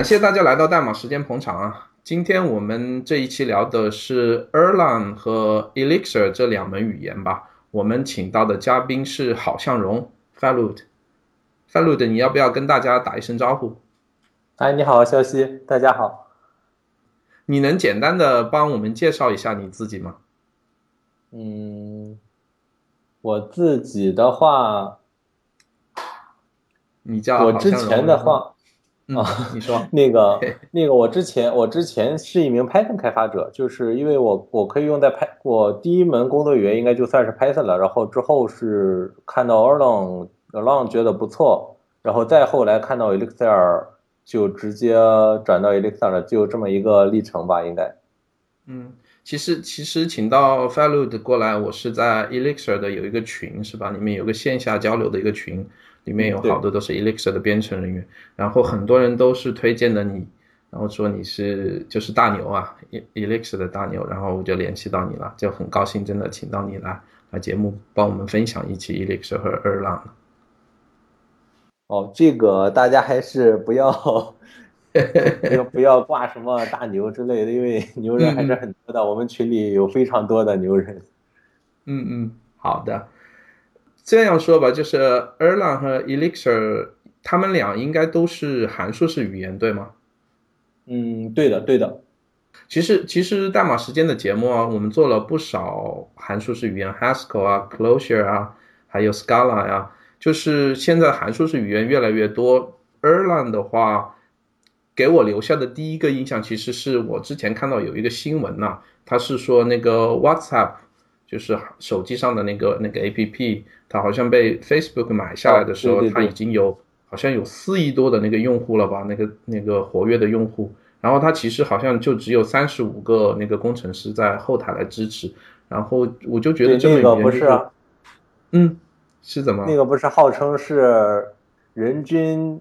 感谢大家来到代码时间捧场啊！今天我们这一期聊的是 Erlang 和 Elixir 这两门语言吧。我们请到的嘉宾是郝向荣 f a l u d f a l u d 你要不要跟大家打一声招呼？哎，你好，肖西，大家好。你能简单的帮我们介绍一下你自己吗？嗯，我自己的话，你叫我之前的话。啊，你说 那个那个，我之前我之前是一名 Python 开发者，就是因为我我可以用在 Py，我第一门工作语言应该就算是 Python 了，然后之后是看到 Erlang，Erlang 觉得不错，然后再后来看到 Elixir，就直接转到 Elixir 了，就这么一个历程吧，应该。嗯，其实其实请到 f a l u d 过来，我是在 Elixir 的有一个群是吧？里面有个线下交流的一个群。里面有好多都是 Elixir 的编程人员，然后很多人都是推荐的你，然后说你是就是大牛啊，Elixir 的大牛，然后我就联系到你了，就很高兴，真的请到你来来节目帮我们分享一期 Elixir 和 Erlang。哦，这个大家还是不要不要 不要挂什么大牛之类的，因为牛人还是很多的，我们群里有非常多的牛人。嗯嗯，好的。这样说吧，就是 Erlang 和 Elixir，他们俩应该都是函数式语言，对吗？嗯，对的，对的。其实，其实代码时间的节目啊，我们做了不少函数式语言，Haskell 啊，Clojure 啊，还有 Scala 呀。就是现在函数式语言越来越多，Erlang 的话，给我留下的第一个印象，其实是我之前看到有一个新闻呐，他是说那个 WhatsApp。就是手机上的那个那个 A P P，它好像被 Facebook 买下来的时候，它已经有好像有四亿多的那个用户了吧？那个那个活跃的用户，然后它其实好像就只有三十五个那个工程师在后台来支持，然后我就觉得这个不是，嗯，是怎么？那个不是号称是人均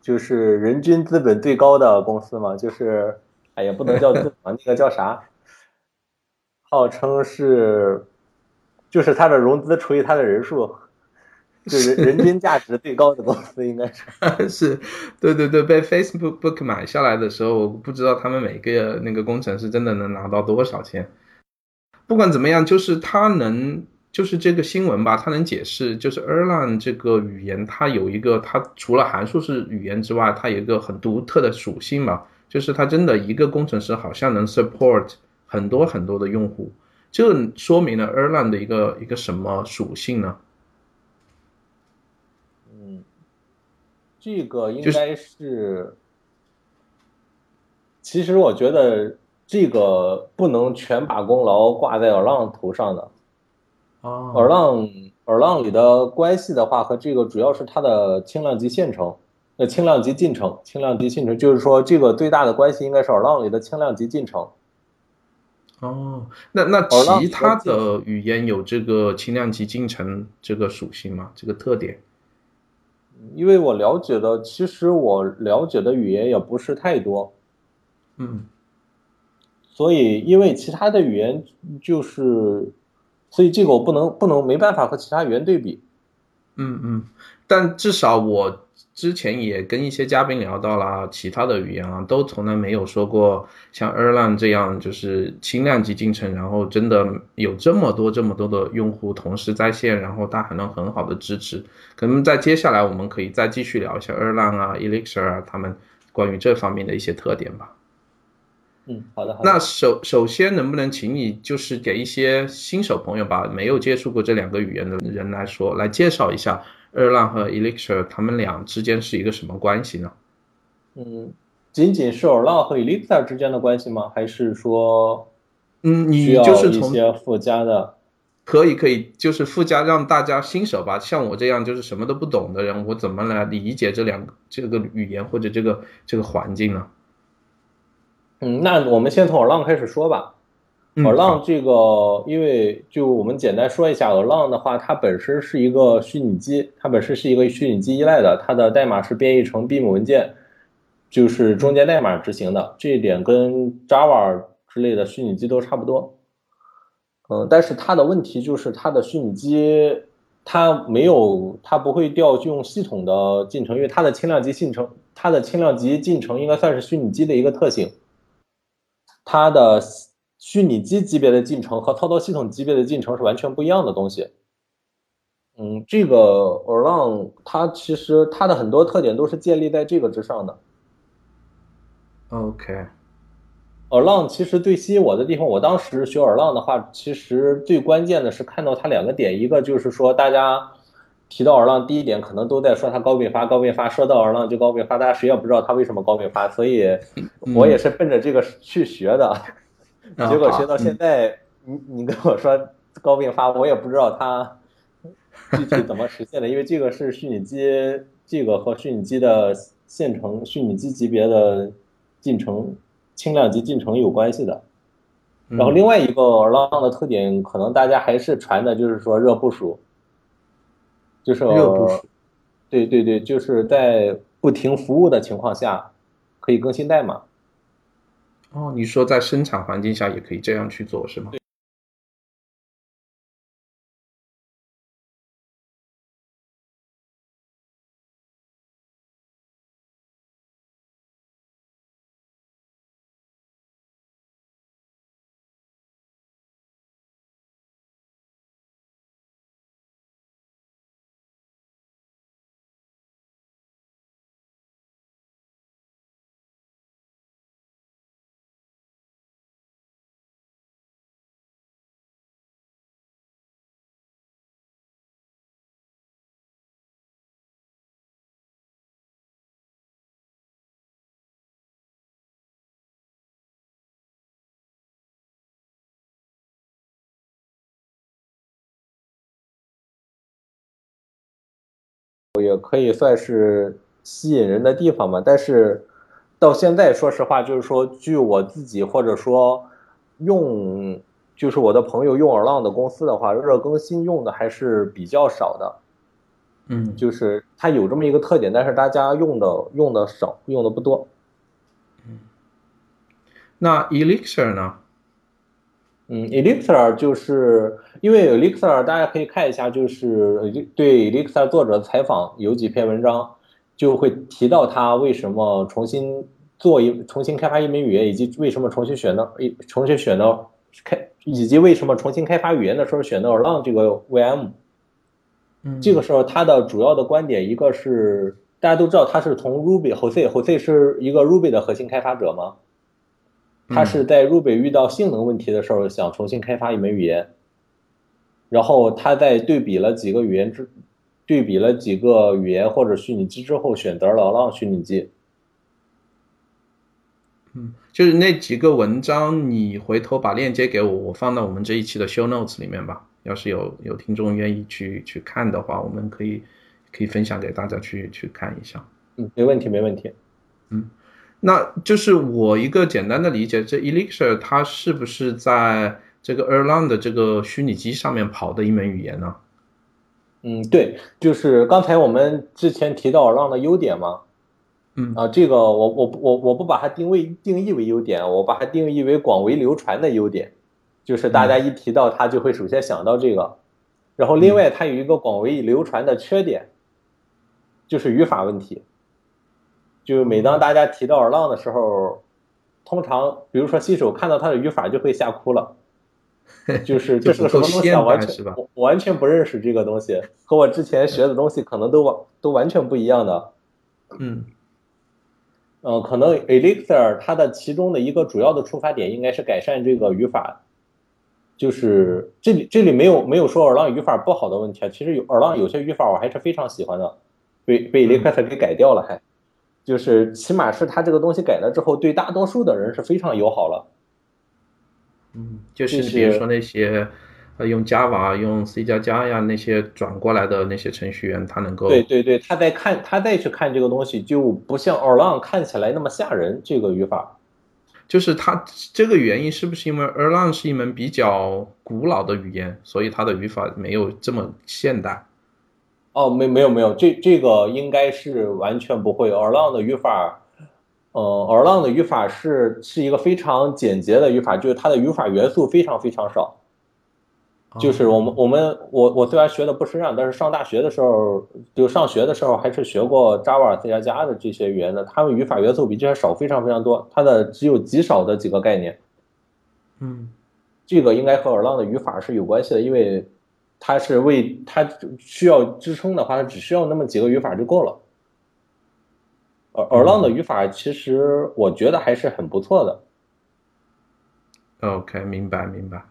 就是人均资本最高的公司吗？就是哎呀，不能叫资本，那个叫啥？号称是，就是它的融资除以它的人数，就人人均价值最高的公司应该是 是，对对对，被 Facebook 买下来的时候，不知道他们每个那个工程师真的能拿到多少钱。不管怎么样，就是它能，就是这个新闻吧，它能解释，就是 Erlang 这个语言，它有一个，它除了函数式语言之外，它有一个很独特的属性嘛，就是它真的一个工程师好像能 support。很多很多的用户，这说明了 Erlang 的一个一个什么属性呢？嗯，这个应该是，其实我觉得这个不能全把功劳挂在 Erlang 头上的。哦，Erlang Erlang 里的关系的话，和这个主要是它的轻量级线程，那，轻量级进程，轻量级进程，就是说这个最大的关系应该是 Erlang 里的轻量级进程。哦，那那其他的语言有这个轻量级进程这个属性吗？这个特点？因为我了解的，其实我了解的语言也不是太多。嗯，所以因为其他的语言就是，所以这个我不能不能没办法和其他语言对比。嗯嗯，但至少我。之前也跟一些嘉宾聊到了其他的语言啊，都从来没有说过像 Erlang 这样就是轻量级进程，然后真的有这么多这么多的用户同时在线，然后它还能很好的支持。可能在接下来我们可以再继续聊一下 Erlang 啊、Elixir 啊他们关于这方面的一些特点吧。嗯，好的。那首首先能不能请你就是给一些新手朋友吧，没有接触过这两个语言的人来说，来介绍一下。Erlang 和 Elixir，他们俩之间是一个什么关系呢？嗯，仅仅是 Erlang 和 Elixir 之间的关系吗？还是说，嗯，你就是一些附加的？可以，可以，就是附加让大家新手吧，像我这样就是什么都不懂的人，我怎么来理解这两个这个语言或者这个这个环境呢？嗯，那我们先从 Erlang 开始说吧。Erlang 这个，因为就我们简单说一下，Erlang 的话，它本身是一个虚拟机，它本身是一个虚拟机依赖的，它的代码是编译成 Beam 文件，就是中间代码执行的，这一点跟 Java 之类的虚拟机都差不多。嗯，但是它的问题就是它的虚拟机它没有，它不会调用系统的进程，因为它的轻量级进程它的轻量级进程应该算是虚拟机的一个特性。它的虚拟机级别的进程和操作系统级别的进程是完全不一样的东西。嗯，这个 Erlang 它其实它的很多特点都是建立在这个之上的。OK，Erlang 其实最吸引我的地方，我当时学 Erlang 的话，其实最关键的是看到它两个点，一个就是说大家提到 Erlang，第一点可能都在说它高并发，高并发，说到 Erlang 就高并发，大家谁也不知道它为什么高并发，所以我也是奔着这个去学的，结果学到现在，你你跟我说高并发，我也不知道它。具体怎么实现的？因为这个是虚拟机，这个和虚拟机的线程、虚拟机级别的进程、轻量级进程有关系的。然后另外一个 long 的特点，可能大家还是传的就是说热部署，就是热部署。对对对，就是在不停服务的情况下，可以更新代码。哦，你说在生产环境下也可以这样去做，是吗？也可以算是吸引人的地方嘛，但是到现在，说实话，就是说，据我自己或者说用，就是我的朋友用 Erlang 的公司的话，热更新用的还是比较少的。嗯，就是它有这么一个特点，但是大家用的用的少，用的不多。嗯，那 Elixir 呢？嗯，Elixir 就是因为 Elixir，大家可以看一下，就是对 Elixir 作者采访有几篇文章，就会提到他为什么重新做一重新开发一门语言，以及为什么重新选到一重新选到开，以及为什么重新开发语言的时候选到 Erlang 这个 VM。嗯，这个时候他的主要的观点，一个是大家都知道他是从 Ruby，Jose，Jose 是一个 Ruby 的核心开发者吗？他是在 Ruby 遇到性能问题的时候，想重新开发一门语言，然后他在对比了几个语言之，对比了几个语言或者虚拟机之后，选择了浪虚拟机。嗯，就是那几个文章，你回头把链接给我，我放到我们这一期的 Show Notes 里面吧。要是有有听众愿意去去看的话，我们可以可以分享给大家去去看一下。嗯，没问题，没问题。嗯。那就是我一个简单的理解，这 Elixir 它是不是在这个 Erlang 的这个虚拟机上面跑的一门语言呢？嗯，对，就是刚才我们之前提到 Erlang 的优点嘛。嗯啊，这个我我我我不把它定位定义为优点，我把它定义为广为流传的优点，就是大家一提到它就会首先想到这个。然后另外它有一个广为流传的缺点，就是语法问题。就每当大家提到 Erlang 的时候，通常比如说新手看到它的语法就会吓哭了，就是这是个什么东西啊？完全完全不认识这个东西，和我之前学的东西可能都完都完全不一样的。嗯，呃，可能 Elixir 它的其中的一个主要的出发点应该是改善这个语法，就是这里这里没有没有说 Erlang 语法不好的问题啊，其实有 Erlang 有些语法我还是非常喜欢的，被被 Elixir 给改掉了还。就是起码是他这个东西改了之后，对大多数的人是非常友好了。嗯，就是比如说那些呃用 Java、用 C 加加呀那些转过来的那些程序员，他能够对对对，他在看他再去看这个东西，就不像 Erlang 看起来那么吓人。这个语法，就是它这个原因是不是因为 Erlang 是一门比较古老的语言，所以它的语法没有这么现代？哦，没没有没有，这这个应该是完全不会。Erlang 的语法，呃，Erlang 的语法是是一个非常简洁的语法，就是它的语法元素非常非常少。就是我们我们我我虽然学的不深让，但是上大学的时候就上学的时候还是学过 Java、C 加加的这些语言的，他们语法元素比这些少非常非常多，它的只有极少的几个概念。嗯，这个应该和 Erlang 的语法是有关系的，因为它是为它需要支撑的话，它只需要那么几个语法就够了。而 Erlang 的语法其实我觉得还是很不错的。OK，明白明白。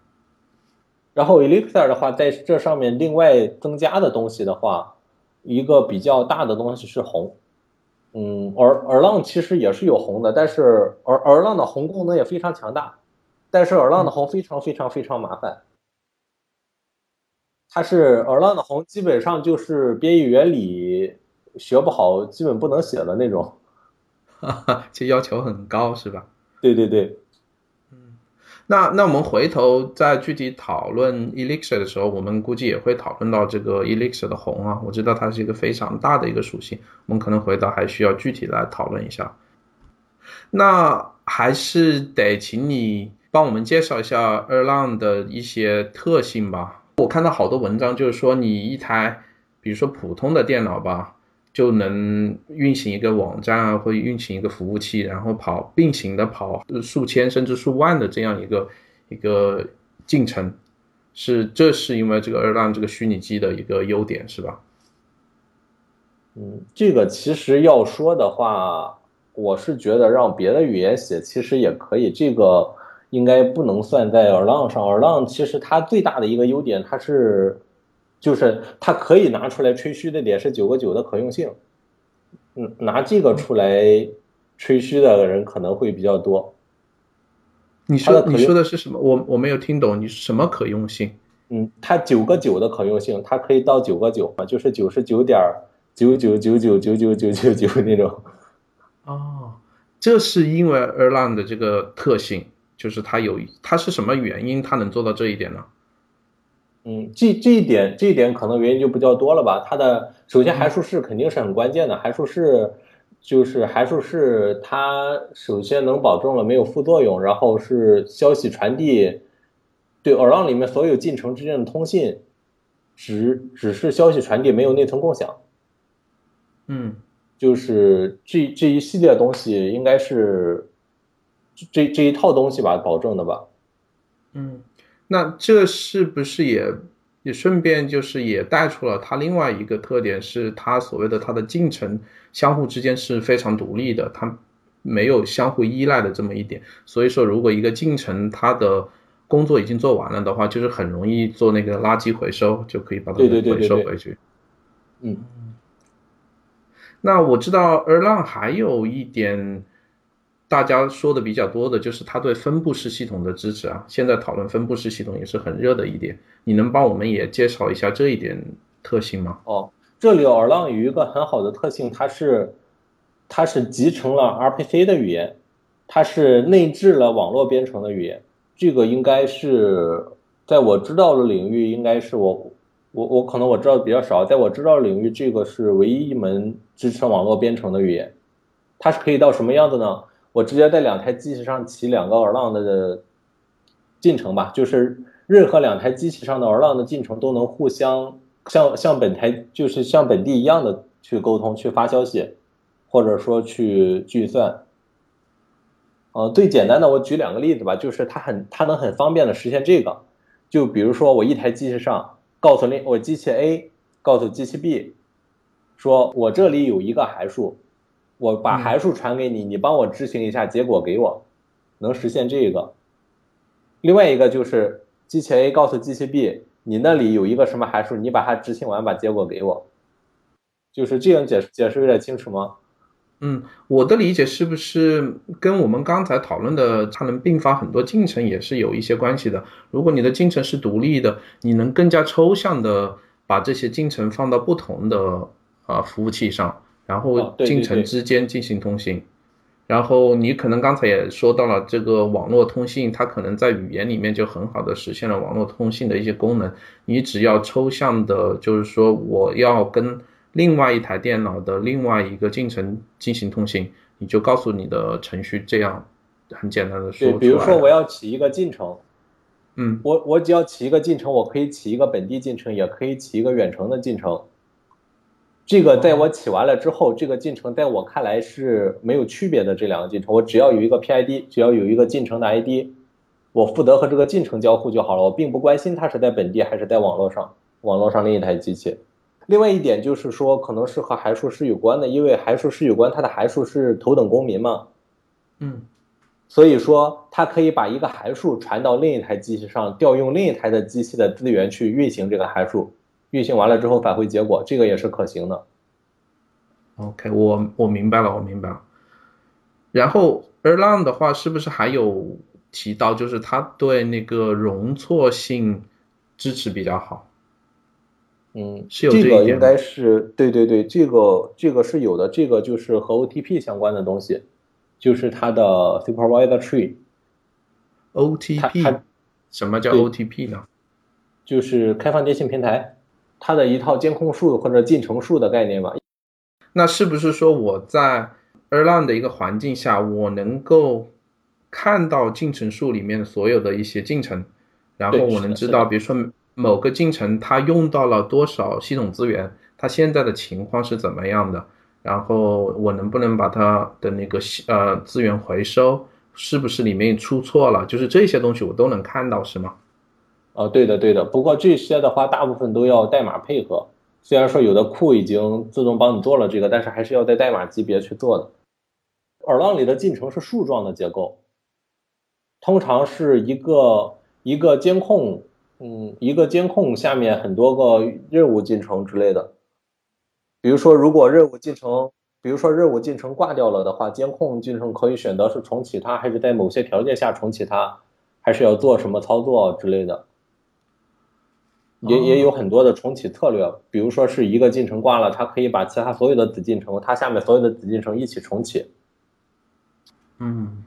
然后 Elixir 的话，在这上面另外增加的东西的话，一个比较大的东西是红，嗯，而 Erlang 其实也是有红的，但是 Er Erlang 的红功能也非常强大，但是 Erlang 的红非常非常非常麻烦，它是 Erlang 的红基本上就是编译原理学不好，基本不能写的那种，哈哈，这要求很高是吧？对对对。嗯那那我们回头再具体讨论 Elixir 的时候，我们估计也会讨论到这个 Elixir 的红啊。我知道它是一个非常大的一个属性，我们可能回头还需要具体来讨论一下。那还是得请你帮我们介绍一下 Erlang 的一些特性吧。我看到好多文章就是说，你一台比如说普通的电脑吧。就能运行一个网站啊，或运行一个服务器，然后跑并行的跑数千甚至数万的这样一个一个进程，是这是因为这个二浪这个虚拟机的一个优点，是吧？嗯，这个其实要说的话，我是觉得让别的语言写其实也可以，这个应该不能算在 Erlang 上。Erlang 其实它最大的一个优点，它是。就是它可以拿出来吹嘘的点是九个九的可用性，嗯，拿这个出来吹嘘的人可能会比较多。你说你说的是什么？我我没有听懂，你什么可用性？嗯，它九个九的可用性，它可以到九个九嘛，就是九十九点九九九九九九九九九那种。哦，这是因为 Erlang 的这个特性，就是它有它是什么原因它能做到这一点呢？嗯，这这一点，这一点可能原因就比较多了吧。它的首先函数式肯定是很关键的，函数式就是函数式，它首先能保证了没有副作用，然后是消息传递，对 Erlang 里面所有进程之间的通信，只只是消息传递，没有内存共享。嗯，就是这这一系列东西应该是这这一套东西吧，保证的吧。嗯。那这是不是也也顺便就是也带出了它另外一个特点，是它所谓的它的进程相互之间是非常独立的，它没有相互依赖的这么一点。所以说，如果一个进程它的工作已经做完了的话，就是很容易做那个垃圾回收，就可以把它回收回去。嗯，那我知道 Erlang 还有一点。大家说的比较多的就是它对分布式系统的支持啊，现在讨论分布式系统也是很热的一点。你能帮我们也介绍一下这一点特性吗？哦，这里 Erlang 有一个很好的特性，它是它是集成了 RPC 的语言，它是内置了网络编程的语言。这个应该是在我知道的领域，应该是我我我可能我知道的比较少，在我知道的领域，这个是唯一一门支持网络编程的语言。它是可以到什么样子呢？我直接在两台机器上起两个 Erlang 的进程吧，就是任何两台机器上的 Erlang 的进程都能互相像像本台就是像本地一样的去沟通、去发消息，或者说去计算。呃，最简单的，我举两个例子吧，就是它很它能很方便的实现这个。就比如说我一台机器上告诉另我机器 A 告诉机器 B，说我这里有一个函数。我把函数传给你，你帮我执行一下，结果给我，能实现这个。另外一个就是机器 A 告诉机器 B，你那里有一个什么函数，你把它执行完，把结果给我。就是这样解释，解释有点清楚吗？嗯，我的理解是不是跟我们刚才讨论的它能并发很多进程也是有一些关系的？如果你的进程是独立的，你能更加抽象的把这些进程放到不同的啊服务器上。然后进程之间进行通信，然后你可能刚才也说到了这个网络通信，它可能在语言里面就很好的实现了网络通信的一些功能。你只要抽象的，就是说我要跟另外一台电脑的另外一个进程进行通信，你就告诉你的程序这样很简单的说。对，比如说我要起一个进程，嗯，我我只要起一个进程，我可以起一个本地进程，也可以起一个远程的进程。这个在我起完了之后，这个进程在我看来是没有区别的。这两个进程，我只要有一个 PID，只要有一个进程的 ID，我负责和这个进程交互就好了。我并不关心它是在本地还是在网络上，网络上另一台机器。另外一点就是说，可能是和函数师有关的，因为函数师有关，它的函数是头等公民嘛。嗯，所以说它可以把一个函数传到另一台机器上，调用另一台的机器的资源去运行这个函数。运行完了之后返回结果，这个也是可行的。OK，我我明白了，我明白了。然后 Erlang 的话，是不是还有提到，就是它对那个容错性支持比较好？嗯，是有这个应该是对对对，这个这个是有的，这个就是和 OTP 相关的东西，就是它的 supervisor tree，OTP 什么叫 OTP 呢？就是开放电信平台，它的一套监控树或者进程树的概念吧。那是不是说我在 Erlang 的一个环境下，我能够看到进程树里面所有的一些进程，然后我能知道，比如说某个进程它用到了多少系统资源，它现在的情况是怎么样的，然后我能不能把它的那个系呃资源回收，是不是里面出错了，就是这些东西我都能看到，是吗？啊，对的对的，不过这些的话，大部分都要代码配合。虽然说有的库已经自动帮你做了这个，但是还是要在代码级别去做的。耳浪里的进程是树状的结构，通常是一个一个监控，嗯，一个监控下面很多个任务进程之类的。比如说，如果任务进程，比如说任务进程挂掉了的话，监控进程可以选择是重启它，还是在某些条件下重启它，还是要做什么操作之类的。也也有很多的重启策略，比如说是一个进程挂了，它可以把其他所有的子进程，它下面所有的子进程一起重启。嗯，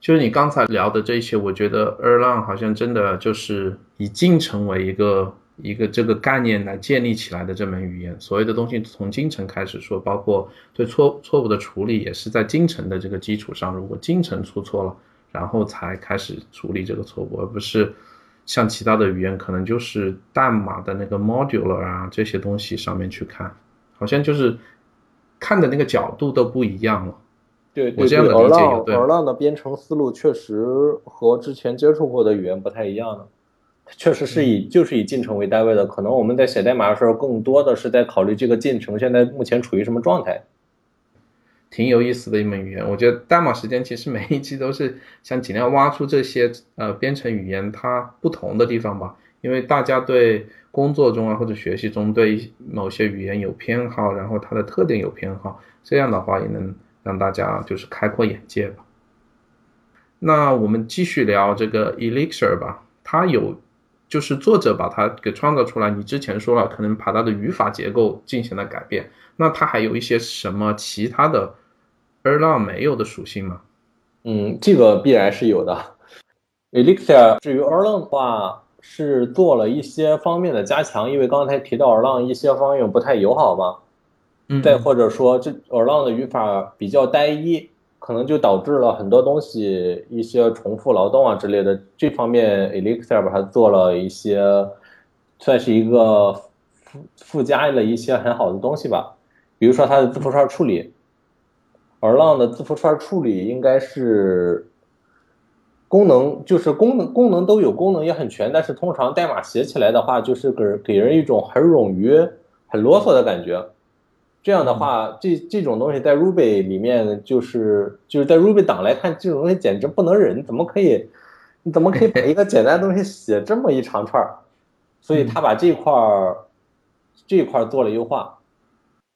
就是你刚才聊的这些，我觉得 Erlang 好像真的就是以进程为一个一个这个概念来建立起来的这门语言，所有的东西从进程开始说，包括对错错误的处理也是在进程的这个基础上，如果进程出错了，然后才开始处理这个错误，而不是像其他的语言可能就是代码的那个 modular 啊这些东西上面去看，好像就是看的那个角度都不一样了。对对对我这样的理解有 Erlang 对 Erlang 的编程思路确实和之前接触过的语言不太一样的，确实是以就是以进程为单位的。可能我们在写代码的时候，更多的是在考虑这个进程现在目前处于什么状态。挺有意思的一门语言。我觉得代码时间其实每一期都是想尽量挖出这些呃编程语言它不同的地方吧，因为大家对工作中啊或者学习中对某些语言有偏好，然后它的特点有偏好，这样的话也能让大家就是开阔眼界吧。那我们继续聊这个 Elixir 吧，它有就是作者把它给创造出来。你之前说了，可能把它的语法结构进行了改变，那它还有一些什么其他的 Erlang 没有的属性吗？嗯，这个必然是有的。Elixir 至于 Erlang 的话，是做了一些方面的加强，因为刚才提到 Erlang 一些方面不太友好嘛。嗯，再或者说，这 Erlang 的语法比较单一，可能就导致了很多东西一些重复劳动啊之类的。这方面 Elixir 把它做了一些，算是一个附附加了一些很好的东西吧。比如说它的字符串处理，Erlang 的字符串处理应该是功能，就是功能功能都有，功能也很全，但是通常代码写起来的话，就是给给人一种很冗余、很啰嗦的感觉。这样的话，这这种东西在 Ruby 里面就是就是在 Ruby 档来看，这种东西简直不能忍，怎么可以，你怎么可以把一个简单的东西写这么一长串儿？所以他把这块儿这块儿做了优化。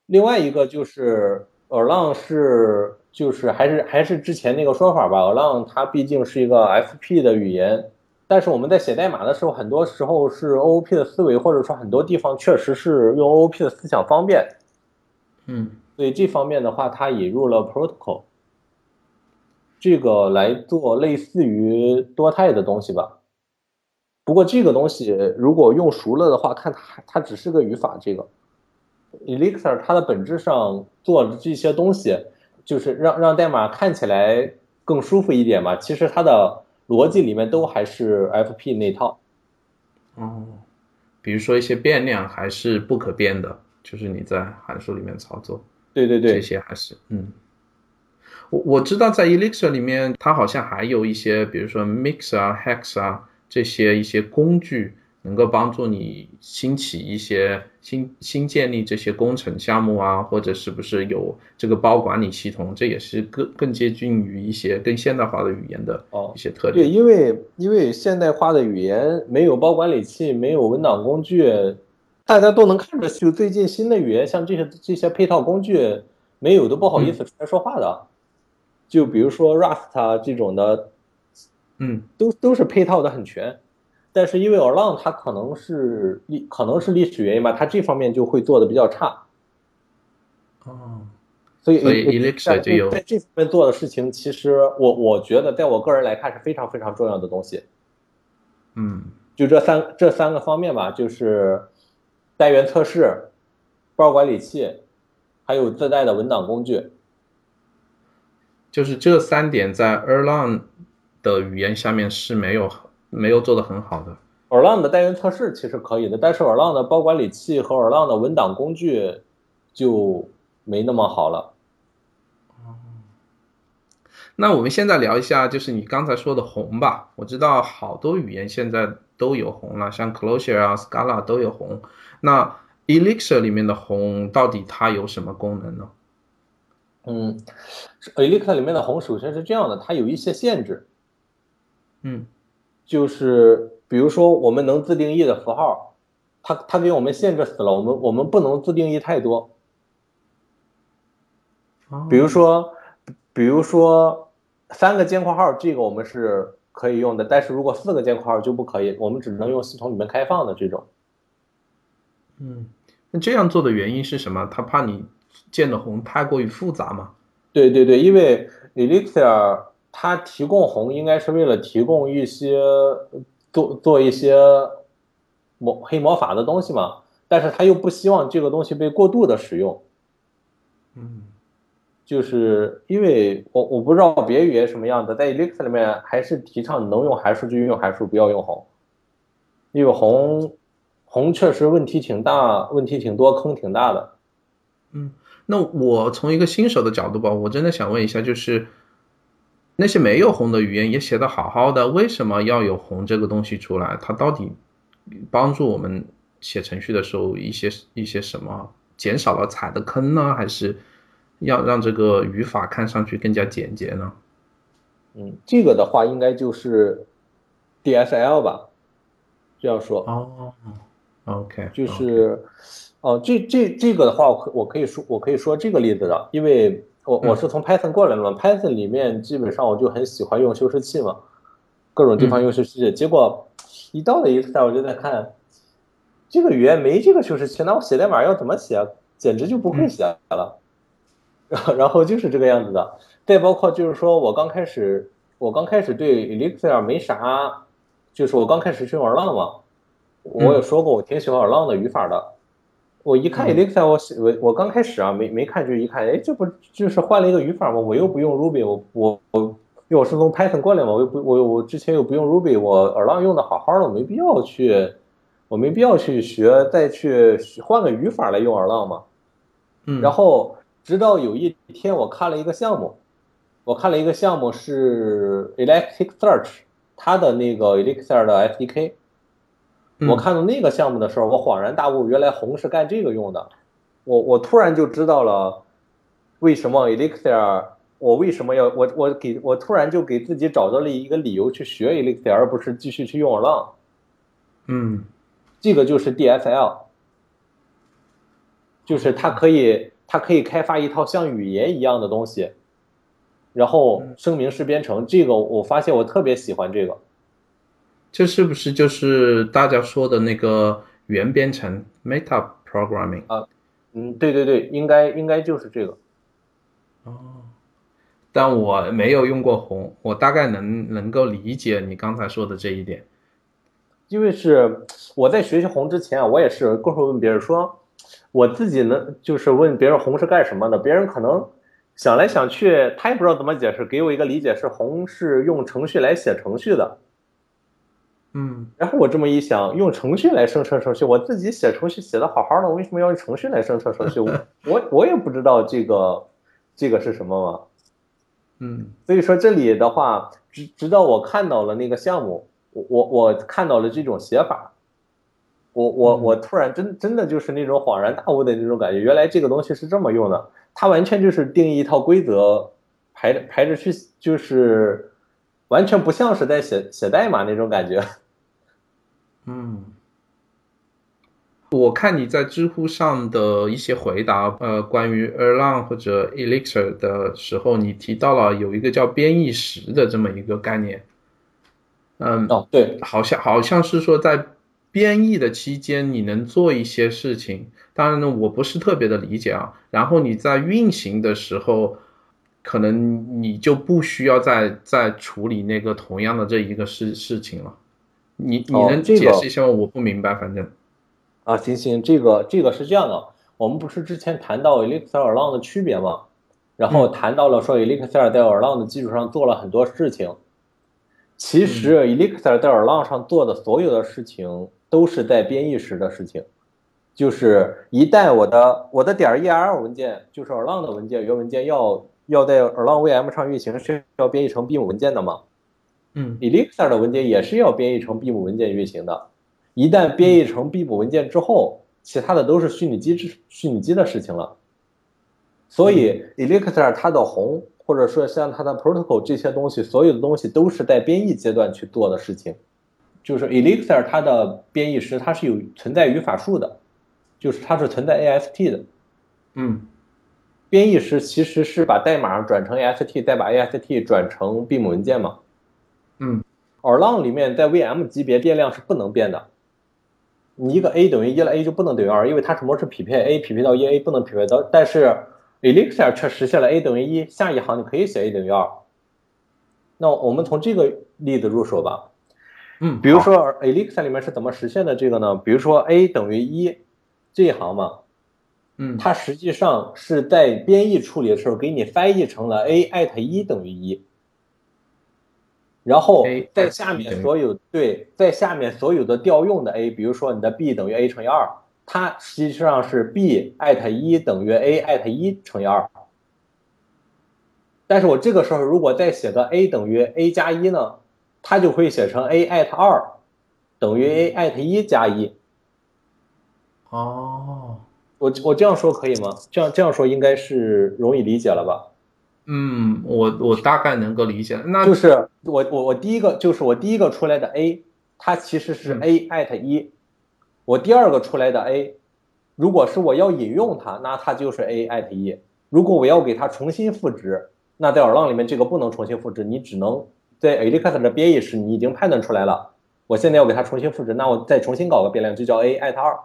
另外一个就是 Erlang 是就是还是还是之前那个说法吧，Erlang 它毕竟是一个 FP 的语言，但是我们在写代码的时候，很多时候是 OOP 的思维，或者说很多地方确实是用 OOP 的思想方便。嗯所以这方面的话，它引入了 protocol，这个来做类似于多态的东西吧。不过这个东西如果用熟了的话，看它它只是个语法。这个 Elixir 它的本质上做的这些东西，就是让让代码看起来更舒服一点嘛。其实它的逻辑里面都还是 FP 那套。哦，比如说一些变量还是不可变的，就是你在函数里面操作。对对对，这些还是嗯。我我知道在 Elixir 里面，它好像还有一些，比如说 Mix 啊、Hex 啊这些一些工具。能够帮助你兴起一些新新建立这些工程项目啊，或者是不是有这个包管理系统，这也是更更接近于一些更现代化的语言的一些特点。对，因为因为现代化的语言没有包管理器，没有文档工具，大家都能看着，就最近新的语言，像这些这些配套工具没有都不好意思出来说话的。就比如说 Rust 这种的，嗯，都都是配套的很全。但是因为 Erlang 它可能是历可能是历史原因吧，它这方面就会做的比较差。哦，所以所以 Elixir 就有在这方面做的事情，其实我我觉得在我个人来看是非常非常重要的东西。嗯，就这三这三个方面吧，就是单元测试、包管理器，还有自带的文档工具。就是这三点在 Erlang 的语言下面是没有。没有做的很好的。Erlang 的单元测试其实可以的，但是 Erlang 的包管理器和 Erlang 的文档工具就没那么好了。哦，那我们现在聊一下，就是你刚才说的红吧。我知道好多语言现在都有红了，像 Clojure 啊、Scala 都有红。那 Elixir 里面的红到底它有什么功能呢？嗯，Elixir 里面的红首先是这样的，它有一些限制。嗯。就是比如说，我们能自定义的符号，它它给我们限制死了，我们我们不能自定义太多。比如说，比如说三个尖括号，这个我们是可以用的，但是如果四个尖括号就不可以，我们只能用系统里面开放的这种。嗯，那这样做的原因是什么？他怕你建的宏太过于复杂吗？对对对，因为 Elixir。它提供红应该是为了提供一些做做一些魔黑魔法的东西嘛，但是他又不希望这个东西被过度的使用。嗯，就是因为我我不知道别语言什么样的，在 Elixir 里面还是提倡能用函数就用函数，不要用红，因为红红确实问题挺大，问题挺多，坑挺大的。嗯，那我从一个新手的角度吧，我真的想问一下，就是。那些没有红的语言也写的好好的，为什么要有红这个东西出来？它到底帮助我们写程序的时候一些一些什么？减少了踩的坑呢，还是要让这个语法看上去更加简洁呢？嗯，这个的话应该就是 DSL 吧，这样说。哦，OK，就是哦，这这这个的话，我我可以说我可以说这个例子的，因为。我我是从 Python 过来的嘛，Python 里面基本上我就很喜欢用修饰器嘛，各种地方用修饰器。结果一到了 Elixir，我就在看这个语言没这个修饰器，那我写代码要怎么写？简直就不会写了。然后就是这个样子的。再包括就是说我刚开始我刚开始对 Elixir 没啥，就是我刚开始用 Erlang 嘛，我也说过我挺喜欢 Erlang 的语法的。我一看 Elixir，我我我刚开始啊，没没看就一看，哎，这不就是换了一个语法吗？我又不用 Ruby，我我我，因为我是从 Python 过来嘛，我又不我我之前又不用 Ruby，我 Erlang 用的好好的，我没必要去，我没必要去学，再去换个语法来用 Erlang 嘛。嗯。然后直到有一天，我看了一个项目，我看了一个项目是 Elasticsearch，它的那个 Elixir 的 SDK。我看到那个项目的时候，我恍然大悟，原来红是干这个用的。我我突然就知道了，为什么 Elixir，我为什么要我我给我突然就给自己找到了一个理由去学 Elixir，而不是继续去用 Erlang。嗯，这个就是 DSL，就是它可以它可以开发一套像语言一样的东西，然后声明式编程。这个我发现我特别喜欢这个。这是不是就是大家说的那个元编程 （meta programming） 啊？嗯，对对对，应该应该就是这个。哦，但我没有用过红，我大概能能够理解你刚才说的这一点。因为是我在学习红之前啊，我也是过会问别人说，我自己能就是问别人红是干什么的，别人可能想来想去，他也不知道怎么解释，给我一个理解是红是用程序来写程序的。嗯，然后我这么一想，用程序来生成程序，我自己写程序写的好好的，为什么要用程序来生成程序？我 我我也不知道这个这个是什么嘛。嗯，所以说这里的话，直直到我看到了那个项目，我我我看到了这种写法，我我我突然真真的就是那种恍然大悟的那种感觉，原来这个东西是这么用的，它完全就是定义一套规则，排着排着去，就是完全不像是在写写代码那种感觉。嗯，我看你在知乎上的一些回答，呃，关于 Erlang 或者 Elixir 的时候，你提到了有一个叫编译时的这么一个概念。嗯，哦，对，好像好像是说在编译的期间，你能做一些事情。当然呢，我不是特别的理解啊。然后你在运行的时候，可能你就不需要再再处理那个同样的这一个事事情了。你你能解释一下吗？我不明白，反正。啊，行行，这个这个是这样的，我们不是之前谈到 Elixir、Erlang 的区别吗？然后谈到了说 Elixir 在 Erlang 的基础上做了很多事情。其实 Elixir 在 Erlang 上做的所有的事情都是在编译时的事情，就是一旦我的我的点 -er 文件，就是 Erlang 的文件原文件要要在 Erlang VM 上运行，是要编译成 Beam 文件的吗？嗯，Elixir 的文件也是要编译成 Beam 文件运行的。一旦编译成 Beam 文件之后，其他的都是虚拟机之虚拟机的事情了。所以 Elixir 它的红，或者说像它的 Protocol 这些东西，所有的东西都是在编译阶段去做的事情。就是 Elixir 它的编译时，它是有存在语法树的，就是它是存在 AST 的。嗯，编译时其实是把代码转成 AST，再把 AST 转成 Beam 文件嘛。嗯，Erlang 里面在 VM 级别变量是不能变的。你一个 a 等于一了，a 就不能等于二，因为它什么是匹配，a 匹配到一，a 不能匹配到。但是 Elixir 却实现了 a 等于一，下一行你可以写 a 等于二。那我们从这个例子入手吧。嗯，比如说 Elixir 里面是怎么实现的这个呢？比如说 a 等于一这一行嘛，嗯，它实际上是在编译处理的时候给你翻译成了 a at 一等于一。然后在下面所有对，在下面所有的调用的 a，比如说你的 b 等于 a 乘以二，它实际上是 b at 一等于 a at 一乘以二。但是我这个时候如果再写个 a 等于 a 加一呢，它就会写成 a at 二等于 a at 一加一。哦，我我这样说可以吗？这样这样说应该是容易理解了吧？嗯，我我大概能够理解，那就是我我我第一个就是我第一个出来的 a，它其实是 a at 一，我第二个出来的 a，如果是我要引用它，那它就是 a at 一。如果我要给它重新赋值，那在 Erlang 里面这个不能重新复制，你只能在 Elixir 的编译时你已经判断出来了，我现在要给它重新复制，那我再重新搞个变量就叫 a at 二。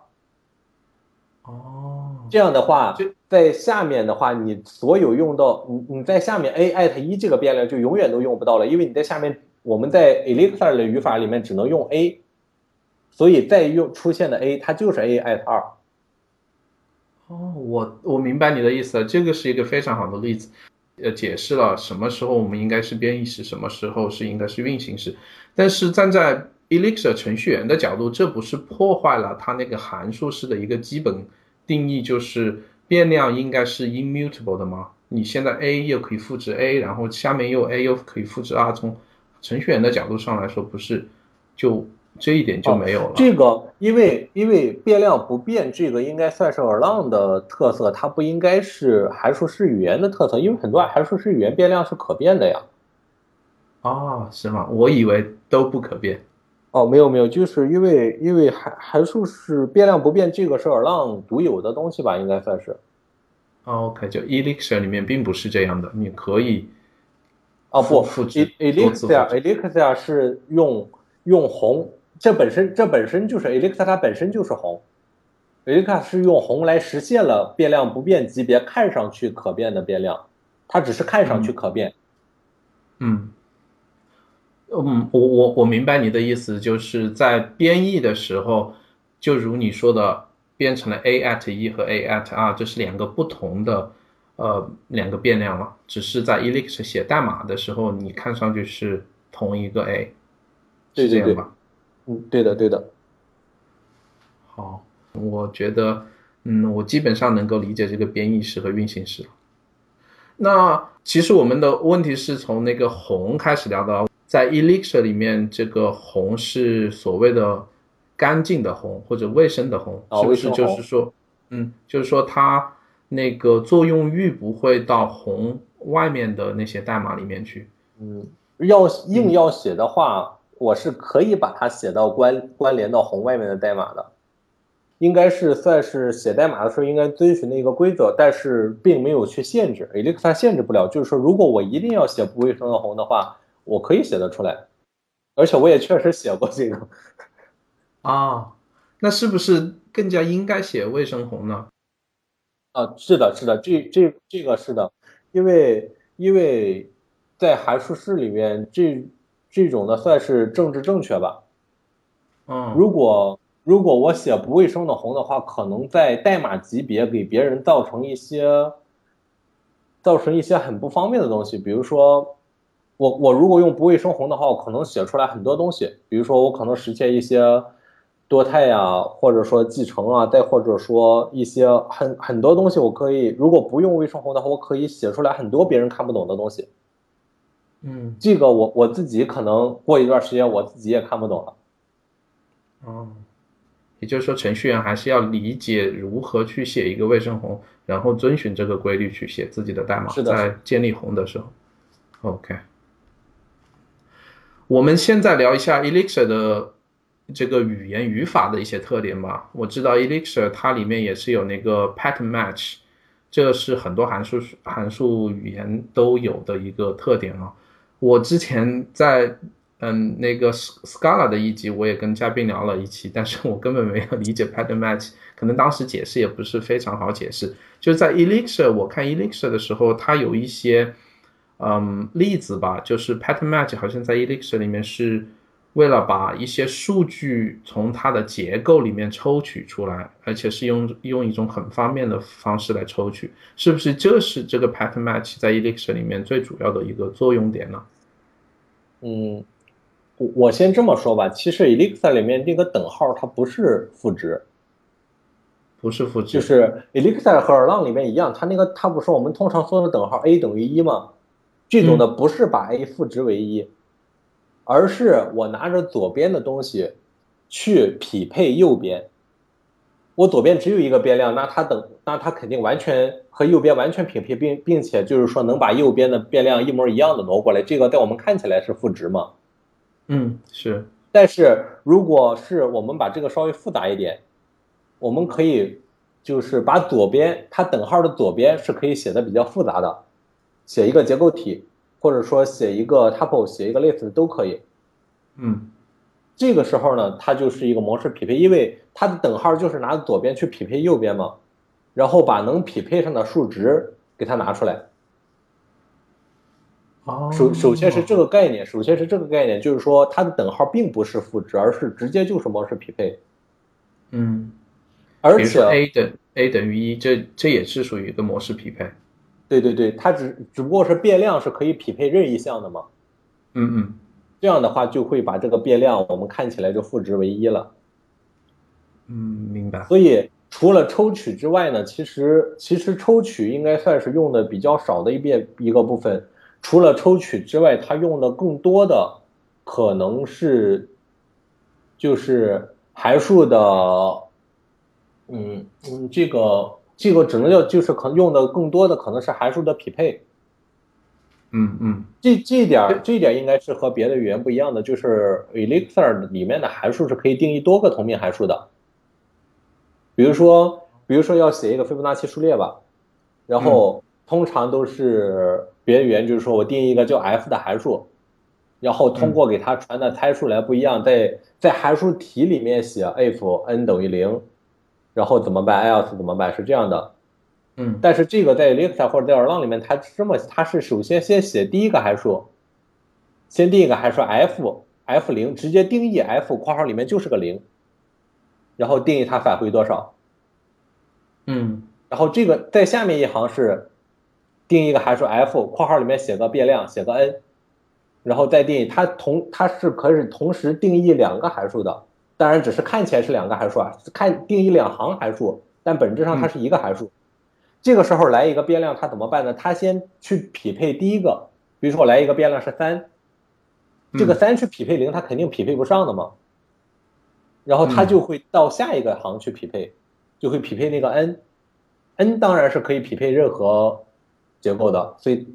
哦，这样的话，在下面的话，你所有用到你你在下面 a at 一这个变量就永远都用不到了，因为你在下面我们在 Elixir 的语法里面只能用 a，所以再用出现的 a 它就是 a at 二。哦，我我明白你的意思了，这个是一个非常好的例子，呃，解释了什么时候我们应该是编译时，什么时候是应该是运行时。但是站在 Elixir 程序员的角度，这不是破坏了它那个函数式的一个基本定义，就是变量应该是 immutable 的吗？你现在 a 又可以复制 a，然后下面又 a 又可以复制 r，从程序员的角度上来说，不是就这一点就没有了。这个因为因为变量不变，这个应该算是 Erlang 的特色，它不应该是函数式语言的特色，因为很多函数式语言变量是可变的呀。哦，是吗？我以为都不可变。哦，没有没有，就是因为因为函函数是变量不变，这个是 Erlang 独有的东西吧，应该算是。OK，就 Elixir 里面并不是这样的，你可以哦不复制，Elixir Elixir 是用用红，这本身这本身就是 Elixir 它本身就是红，Elixir 是用红来实现了变量不变级别看上去可变的变量，它只是看上去可变。嗯。嗯，我我我明白你的意思，就是在编译的时候，就如你说的，变成了 a at 一和 a at 二，这是两个不同的呃两个变量了，只是在 Elixir 写代码的时候，你看上去是同一个 a，是这样，吧？嗯，对的对的。好，我觉得，嗯，我基本上能够理解这个编译式和运行式。那其实我们的问题是从那个红开始聊的，在 Elixir 里面，这个红是所谓的干净的红或者卫生的红，是不是？就是说，嗯，就是说它那个作用域不会到红外面的那些代码里面去。嗯，要硬要写的话，我是可以把它写到关关联到红外面的代码的。应该是算是写代码的时候应该遵循的一个规则，但是并没有去限制，Elixir 限制不了。就是说，如果我一定要写不卫生的红的话，我可以写得出来，而且我也确实写过这个。啊，那是不是更加应该写卫生红呢？啊，是的，是的，这这这个是的，因为因为在函数式里面，这这种的算是政治正确吧。嗯，如果。如果我写不卫生的红的话，可能在代码级别给别人造成一些，造成一些很不方便的东西。比如说，我我如果用不卫生红的话，我可能写出来很多东西。比如说，我可能实现一些多态呀，或者说继承啊，再或者说一些很很多东西，我可以如果不用卫生红的话，我可以写出来很多别人看不懂的东西。嗯，这个我我自己可能过一段时间我自己也看不懂了。哦。也就是说，程序员还是要理解如何去写一个卫生红，然后遵循这个规律去写自己的代码，在建立红的时候。OK，我们现在聊一下 Elixir 的这个语言语法的一些特点吧。我知道 Elixir 它里面也是有那个 pattern match，这是很多函数函数语言都有的一个特点啊。我之前在嗯，那个 Scala 的一集我也跟嘉宾聊了一期，但是我根本没有理解 pattern match，可能当时解释也不是非常好解释。就是在 Elixir，我看 Elixir 的时候，它有一些嗯例子吧，就是 pattern match 好像在 Elixir 里面是为了把一些数据从它的结构里面抽取出来，而且是用用一种很方便的方式来抽取，是不是？这是这个 pattern match 在 Elixir 里面最主要的一个作用点呢？嗯。我我先这么说吧，其实 Elixir 里面那个等号它不是赋值，不是赋值，就是 Elixir 和 Erlang 里面一样，它那个它不是我们通常说的等号 a 等于一吗？这种的不是把 a 赋值为一，而是我拿着左边的东西去匹配右边，我左边只有一个变量，那它等那它肯定完全和右边完全匹配，并并且就是说能把右边的变量一模一样的挪过来，这个在我们看起来是赋值嘛？嗯，是，但是如果是我们把这个稍微复杂一点，我们可以就是把左边它等号的左边是可以写的比较复杂的，写一个结构体，或者说写一个 tuple，写一个 list 都可以。嗯，这个时候呢，它就是一个模式匹配，因为它的等号就是拿左边去匹配右边嘛，然后把能匹配上的数值给它拿出来。首首先是这个概念，首先是这个概念，就是说它的等号并不是赋值，而是直接就是模式匹配。嗯，而且 a 等 a 等于一，这这也是属于一个模式匹配。对对对，它只只不过是变量是可以匹配任意项的嘛。嗯嗯，这样的话就会把这个变量我们看起来就赋值为一了。嗯，明白。所以除了抽取之外呢，其实其实抽取应该算是用的比较少的一遍一个部分。除了抽取之外，它用的更多的可能是，就是函数的，嗯嗯，这个这个只能叫就是可能用的更多的可能是函数的匹配，嗯嗯，这这一点这一点应该是和别的语言不一样的，就是 Elixir 里面的函数是可以定义多个同名函数的，比如说比如说要写一个斐波那契数列吧，然后通常都是。别的语言就是说我定义一个叫 f 的函数，然后通过给它传的参数来不一样，在在函数题里面写 if n 等于零，然后怎么办？else 怎么办？是这样的。嗯，但是这个在 Elixir 或者在 Erlang 里面，它是这么它是首先先写第一个函数，先定一个函数 f f 零，直接定义 f 括号里面就是个零，然后定义它返回多少。嗯，然后这个在下面一行是。定义一个函数 f，括号里面写个变量，写个 n，然后再定义它同它是可以同时定义两个函数的，当然只是看起来是两个函数啊，看定义两行函数，但本质上它是一个函数。这个时候来一个变量，它怎么办呢？它先去匹配第一个，比如说我来一个变量是三，这个三去匹配零，它肯定匹配不上的嘛。然后它就会到下一个行去匹配，就会匹配那个 n，n 当然是可以匹配任何结构的，所以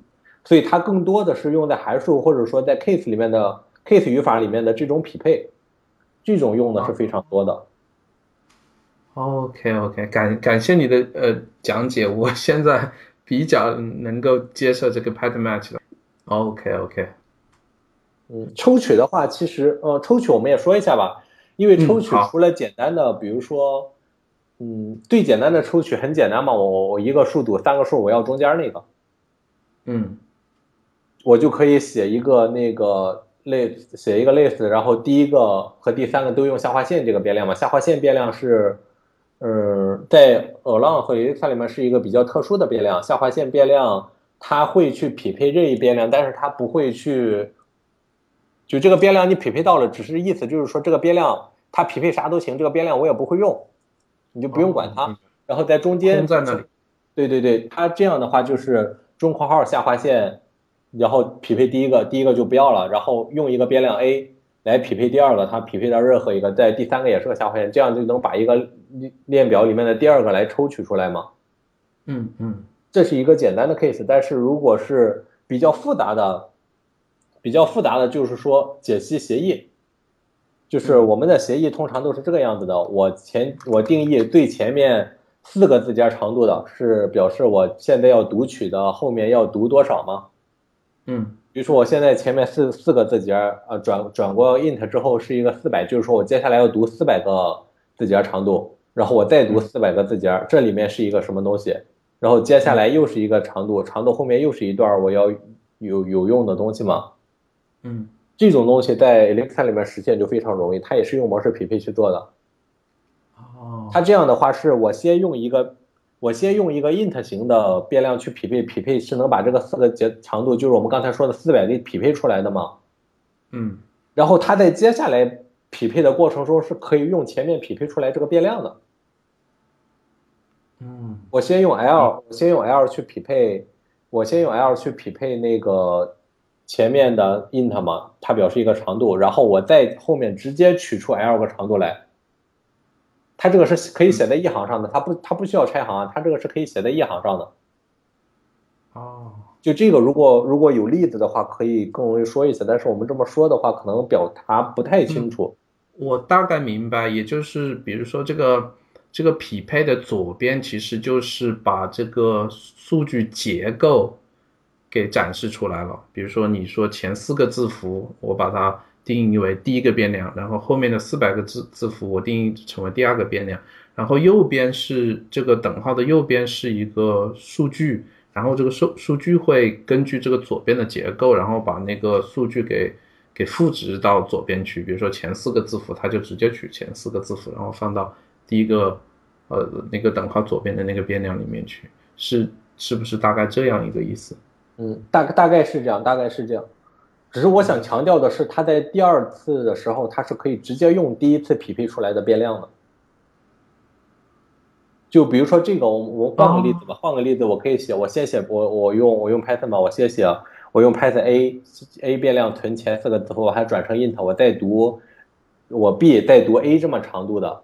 所以它更多的是用在函数或者说在 case 里面的 case 语法里面的这种匹配，这种用的是非常多的。OK OK，感感谢你的呃讲解，我 现在比较能够接受这个 pattern match 了。OK OK，嗯，抽取的话，其实呃，抽取我们也说一下吧，因为抽取除了简单的，比如说，嗯，最简单的抽取很简单嘛，我我一个数组三个数，我要中间那个，嗯，我就可以写一个那个 list，写一个 list，然后第一个和第三个都用下划线这个变量嘛，下划线变量是。嗯，在 along 和 Alexa 里面是一个比较特殊的变量，下划线变量，它会去匹配任意变量，但是它不会去，就这个变量你匹配到了，只是意思就是说这个变量它匹配啥都行，这个变量我也不会用，你就不用管它。然后在中间，在那里，对对对，它这样的话就是中括号下划线，然后匹配第一个，第一个就不要了，然后用一个变量 a。来匹配第二个，它匹配到任何一个，在第三个也是个下划线，这样就能把一个列列表里面的第二个来抽取出来吗？嗯嗯，这是一个简单的 case，但是如果是比较复杂的，比较复杂的就是说解析协议，就是我们的协议通常都是这个样子的，我前我定义最前面四个字节长度的是表示我现在要读取的后面要读多少吗？嗯。比如说，我现在前面四四个字节儿，呃，转转过 int 之后是一个四百，就是说我接下来要读四百个字节长度，然后我再读四百个字节儿，这里面是一个什么东西？然后接下来又是一个长度，长度后面又是一段我要有有用的东西吗？嗯，这种东西在 Alexa 里面实现就非常容易，它也是用模式匹配去做的。哦，它这样的话是我先用一个。我先用一个 int 型的变量去匹配，匹配是能把这个四个节长度，就是我们刚才说的四百给匹配出来的吗？嗯，然后它在接下来匹配的过程中是可以用前面匹配出来这个变量的。嗯，我先用 l，我先用 l 去匹配，我先用 l 去匹配那个前面的 int 嘛，它表示一个长度，然后我在后面直接取出 l 个长度来。它这个是可以写在一行上的，它不，它不需要拆行啊，它这个是可以写在一行上的。哦，就这个，如果如果有例子的话，可以更容易说一些。但是我们这么说的话，可能表达不太清楚。我大概明白，也就是比如说这个这个匹配的左边，其实就是把这个数据结构给展示出来了。比如说你说前四个字符，我把它。定义为第一个变量，然后后面的四百个字字符我定义成为第二个变量，然后右边是这个等号的右边是一个数据，然后这个数数据会根据这个左边的结构，然后把那个数据给给赋值到左边去。比如说前四个字符，它就直接取前四个字符，然后放到第一个呃那个等号左边的那个变量里面去，是是不是大概这样一个意思？嗯，大大概是这样，大概是这样。只是我想强调的是，它在第二次的时候，它是可以直接用第一次匹配出来的变量的。就比如说这个，我我换个例子吧，换个例子，我可以写，我先写，我我用我用 Python 吧，我先写，我用 Python A A 变量存前四个字符，我还转成 int，我再读我 B 再读 A 这么长度的，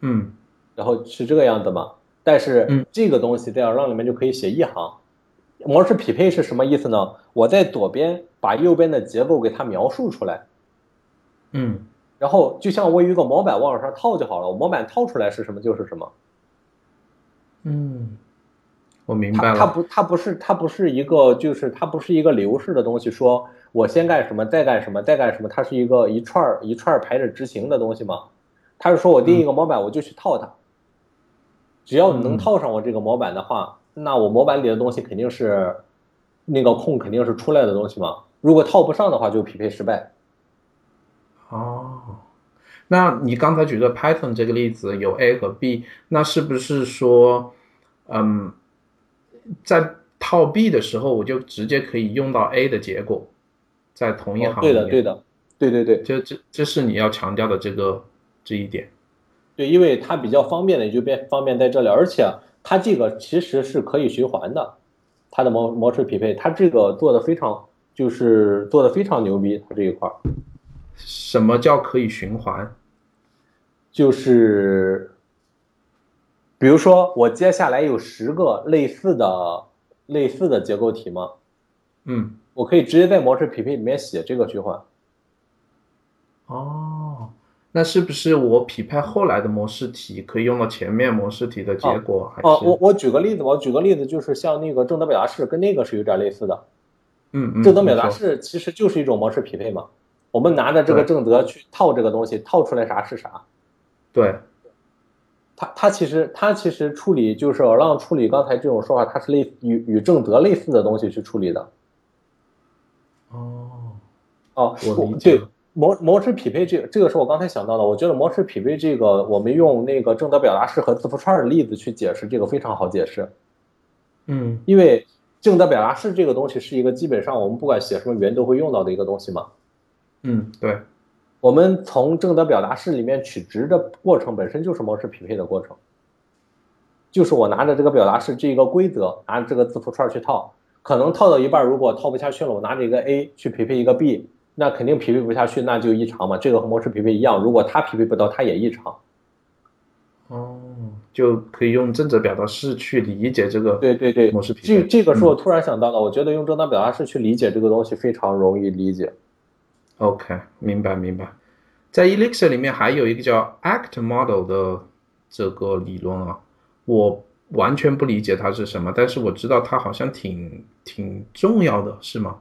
嗯，然后是这个样子嘛？但是这个东西在 Run 里面就可以写一行。模式匹配是什么意思呢？我在左边把右边的结构给它描述出来，嗯，然后就像我有一个模板往上套就好了，我模板套出来是什么就是什么。嗯，我明白了。它不，它不是，它不是一个，就是它不是一个流式的东西。说我先干什么，再干什么，再干什么，它是一个一串一串排着执行的东西吗？它是说我定一个模板，我就去套它，只要你能套上我这个模板的话。那我模板里的东西肯定是那个空肯定是出来的东西嘛？如果套不上的话，就匹配失败。哦，那你刚才举的 Python 这个例子有 A 和 B，那是不是说，嗯，在套 B 的时候，我就直接可以用到 A 的结果，在同一行对的，对的，对对对，这这这是你要强调的这个这一点。对，因为它比较方便的，也就变方便在这里，而且它这个其实是可以循环的，它的模模式匹配，它这个做的非常，就是做的非常牛逼，它这一块儿。什么叫可以循环？就是，比如说我接下来有十个类似的类似的结构体吗？嗯，我可以直接在模式匹配里面写这个循环。哦，那是不是我匹配后来的模式题可以用到前面模式题的结果？哦，我我举个例子吧，我举个例子，就是像那个正德表达式，跟那个是有点类似的。嗯嗯。正德表达式其实就是一种模式匹配嘛，我们拿着这个正德去套这个东西，套出来啥是啥。对，它它其实它其实处理就是让处理刚才这种说法，它是类与与正德类似的东西去处理的。哦，哦，我理解。模模式匹配这个这个是我刚才想到的，我觉得模式匹配这个，我们用那个正德表达式和字符串的例子去解释这个非常好解释。嗯，因为正德表达式这个东西是一个基本上我们不管写什么语言都会用到的一个东西嘛。嗯，对。我们从正德表达式里面取值的过程本身就是模式匹配的过程，就是我拿着这个表达式这一个规则，拿着这个字符串去套，可能套到一半如果套不下去了，我拿着一个 A 去匹配一个 B，那肯定匹配不下去，那就异常嘛。这个和模式匹配一样，如果它匹配不到，它也异常。哦，就可以用正则表达式去理解这个对对对模式匹配。这这个是我突然想到的，我觉得用正则表达式去理解这个东西非常容易理解。OK，明白明白，在 Elixir 里面还有一个叫 Act Model 的这个理论啊，我完全不理解它是什么，但是我知道它好像挺挺重要的，是吗？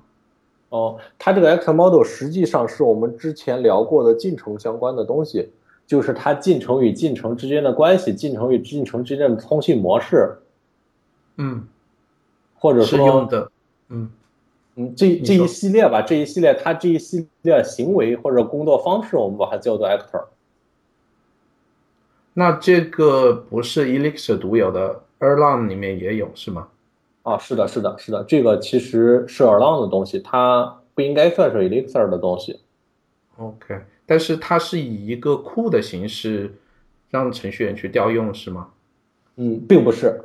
哦，它这个 Act Model 实际上是我们之前聊过的进程相关的东西，就是它进程与进程之间的关系，进程与进程之间的通信模式。嗯，或者说用的，嗯。嗯，这这一系列吧，这一系列它这一系列行为或者工作方式，我们把它叫做 actor。那这个不是 Elixir 独有的，Erlang 里面也有是吗？啊，是的，是的，是的，这个其实是 Erlang 的东西，它不应该算是 Elixir 的东西。OK，但是它是以一个库的形式让程序员去调用是吗？嗯，并不是，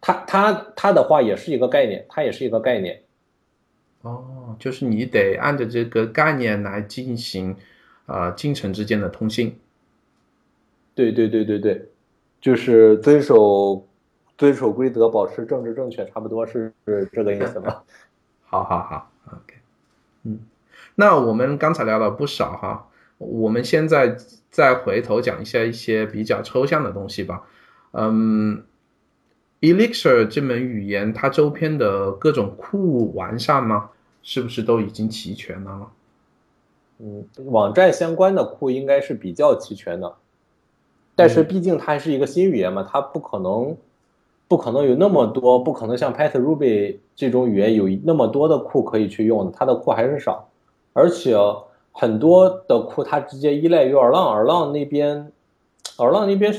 它它它的话也是一个概念，它也是一个概念。哦，就是你得按照这个概念来进行，啊，进程之间的通信。对对对对对，就是遵守遵守规则，保持政治正确，差不多是这个意思吧？好好好，OK，嗯，那我们刚才聊了不少哈，我们现在再回头讲一下一些比较抽象的东西吧，嗯。Elixir 这门语言，它周边的各种库完善吗？是不是都已经齐全了？嗯，网站相关的库应该是比较齐全的，但是毕竟它还是一个新语言嘛，它不可能不可能有那么多，不可能像 Python、Ruby 这种语言有那么多的库可以去用，它的库还是少，而且很多的库它直接依赖于 Erlang，Erlang 那边，Erlang 那边